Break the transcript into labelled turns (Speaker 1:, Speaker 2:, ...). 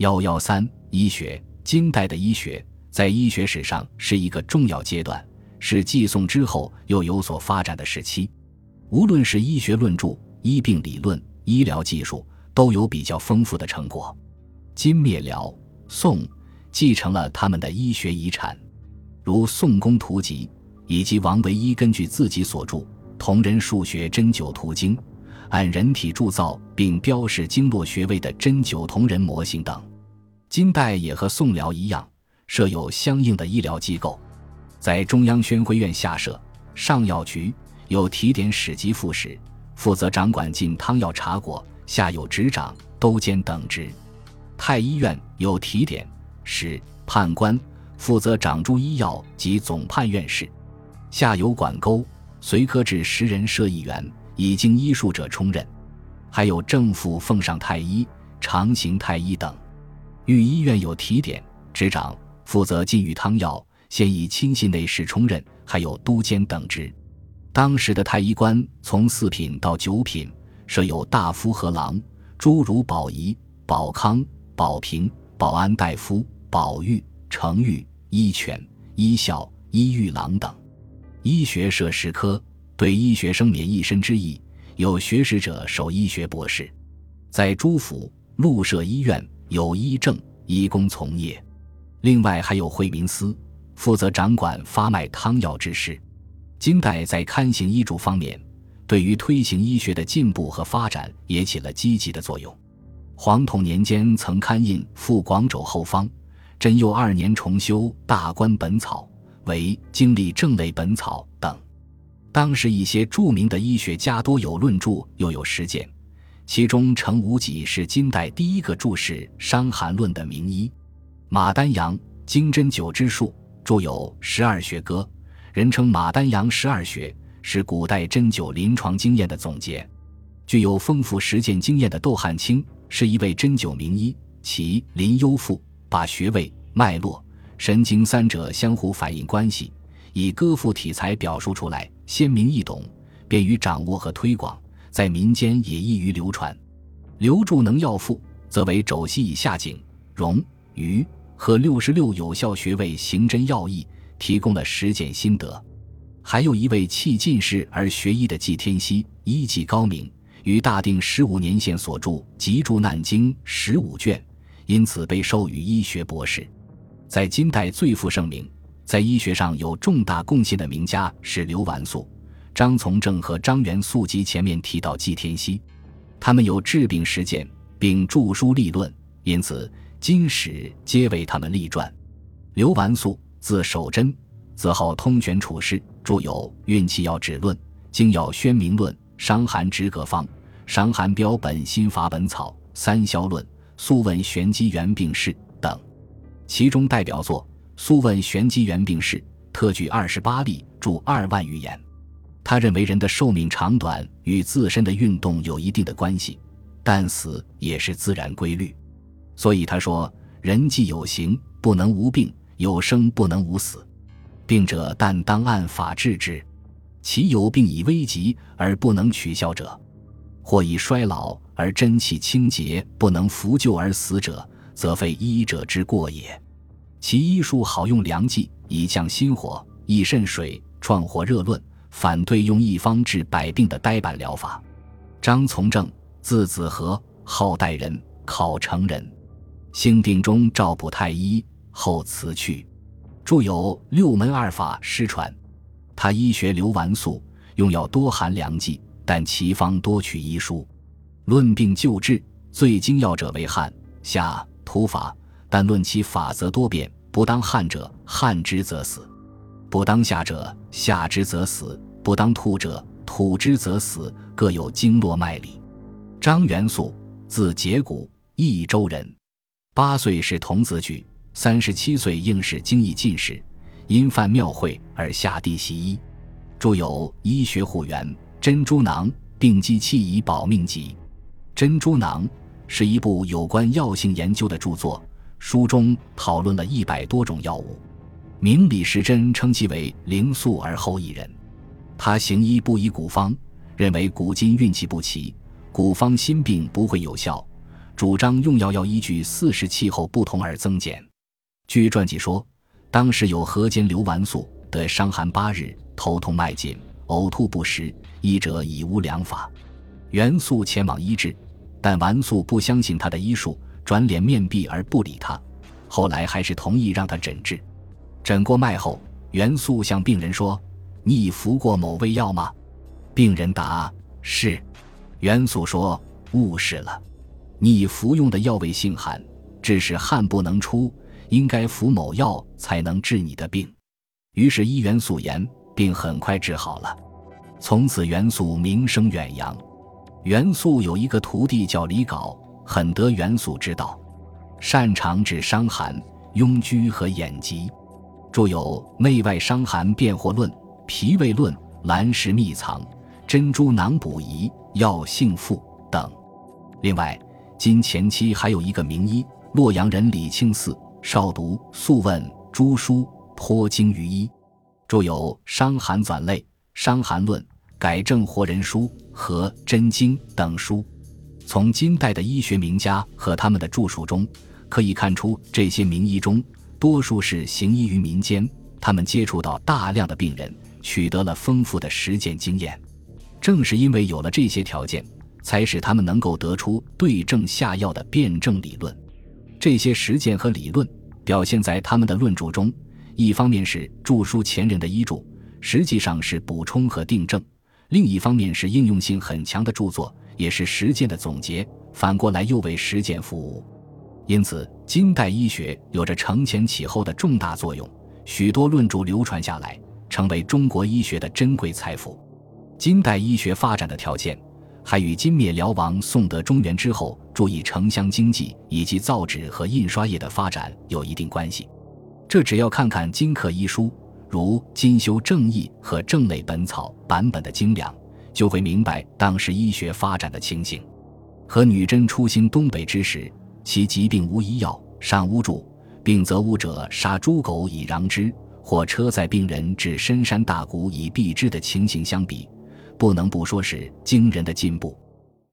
Speaker 1: 幺幺三医学，金代的医学在医学史上是一个重要阶段，是继宋之后又有所发展的时期。无论是医学论著、医病理论、医疗技术，都有比较丰富的成果。金灭辽，宋继承了他们的医学遗产，如《宋公图集》，以及王维一根据自己所著《同人数学针灸图经》，按人体铸造并标示经络穴位的针灸同人模型等。金代也和宋辽一样，设有相应的医疗机构，在中央宣徽院下设上药局，有提点史籍副使，负责掌管进汤药茶果，下有执掌、都监等职。太医院有提点使、判官，负责掌诸医药及总判院事，下有管沟，随科至十人设议员，已经医术者充任。还有正副奉上太医、常行太医等。御医院有提点、执掌，负责禁欲汤药，现以亲信内侍充任，还有督监等职。当时的太医官从四品到九品，设有大夫和郎，诸如保仪、保康、保平、保安大夫、保玉、承玉、医犬、医校、医御郎等。医学设十科，对医学生免一身之意，有学识者守医学博士。在诸府陆设医院。有医政、医工从业，另外还有惠民司，负责掌管发卖汤药之事。金代在刊行医嘱方面，对于推行医学的进步和发展也起了积极的作用。黄统年间曾刊印《赴广州后方》，贞佑二年重修《大观本草》，为《经历正类本草》等。当时一些著名的医学家多有论著，又有实践。其中，程无己是金代第一个注释《伤寒论》的名医。马丹阳经针灸之术，著有《十二学歌》，人称马丹阳十二学，是古代针灸临床经验的总结。具有丰富实践经验的窦汉卿是一位针灸名医，其《临幽赋》把穴位、脉络、神经三者相互反应关系，以歌赋体裁表述出来，鲜明易懂，便于掌握和推广。在民间也易于流传，刘著能药赋，则为肘膝以下颈、荣、鱼和六十六有效穴位行针要义，提供了实践心得。还有一位弃进士而学医的季天锡，医技高明，于大定十五年献所著《集注难经》十五卷，因此被授予医学博士。在金代最负盛名，在医学上有重大贡献的名家是刘完素。张从正和张元素及前面提到季天锡，他们有治病实践，并著书立论，因此今史皆为他们立传。刘完素，字守贞，自号通玄处士，著有《运气要指论》《经要宣明论》《伤寒止渴方》《伤寒标本心法本草》《三消论》《素问玄机元病事》等。其中代表作《素问玄机元病事》，特举二十八例，著二万余言。他认为人的寿命长短与自身的运动有一定的关系，但死也是自然规律，所以他说：“人既有形，不能无病；有生，不能无死。病者但当按法治之。其有病以危急而不能取消者，或以衰老而真气清洁不能扶救而死者，则非医者之过也。其医术好用良剂，以降心火、益肾水、创火热论。”反对用一方治百病的呆板疗法。张从正，字子和，号代人，考成人。兴定中赵普太医，后辞去，著有《六门二法失传》。他医学流完素，用药多含良剂，但其方多取医书。论病救治，最精要者为汗、下、土法，但论其法则多变，不当汗者，汗之则死。不当下者，下之则死；不当吐者，土之则死。各有经络脉理。张元素，字节谷，益州人。八岁是童子举，三十七岁应试经义进士，因犯庙会而下地习医，著有《医学护元》《珍珠囊》《病机器以保命集》。《珍珠囊》是一部有关药性研究的著作，书中讨论了一百多种药物。明李时珍称其为灵素而后一人，他行医不依古方，认为古今运气不齐，古方心病不会有效，主张用药要依据四时气候不同而增减。据传记说，当时有河间流丸素得伤寒八日，头痛脉紧，呕吐不食，医者已无良法。元素前往医治，但丸素不相信他的医术，转脸面壁而不理他。后来还是同意让他诊治。诊过脉后，元素向病人说：“你已服过某味药吗？”病人答：“是。”元素说：“误事了，你已服用的药味性寒，致使汗不能出。”应该服某药才能治你的病，于是医元素言，病很快治好了。从此元素名声远扬。元素有一个徒弟叫李杲，很得元素之道，擅长治伤寒、痈疽和眼疾，著有《内外伤寒辨惑论》《脾胃论》《兰石秘藏》《珍珠囊补仪》《药性赋》等。另外，今前期还有一个名医，洛阳人李清嗣。少读《素问》《诸书》，颇精于医，著有《伤寒纂类》《伤寒论》《改正活人书》和《真经》等书。从金代的医学名家和他们的著述中，可以看出，这些名医中多数是行医于民间，他们接触到大量的病人，取得了丰富的实践经验。正是因为有了这些条件，才使他们能够得出对症下药的辩证理论。这些实践和理论表现在他们的论著中，一方面是著书前人的医著，实际上是补充和订正；另一方面是应用性很强的著作，也是实践的总结。反过来又为实践服务。因此，金代医学有着承前启后的重大作用，许多论著流传下来，成为中国医学的珍贵财富。金代医学发展的条件。还与金灭辽王宋德中原之后，注意城乡经济以及造纸和印刷业的发展有一定关系。这只要看看金刻医书，如《金修正义》和《正类本草》版本的精良，就会明白当时医学发展的情形。和女真出兴东北之时，其疾病无医药，尚巫祝，病则巫者杀猪狗以攘之，或车载病人至深山大谷以避之的情形相比。不能不说是惊人的进步。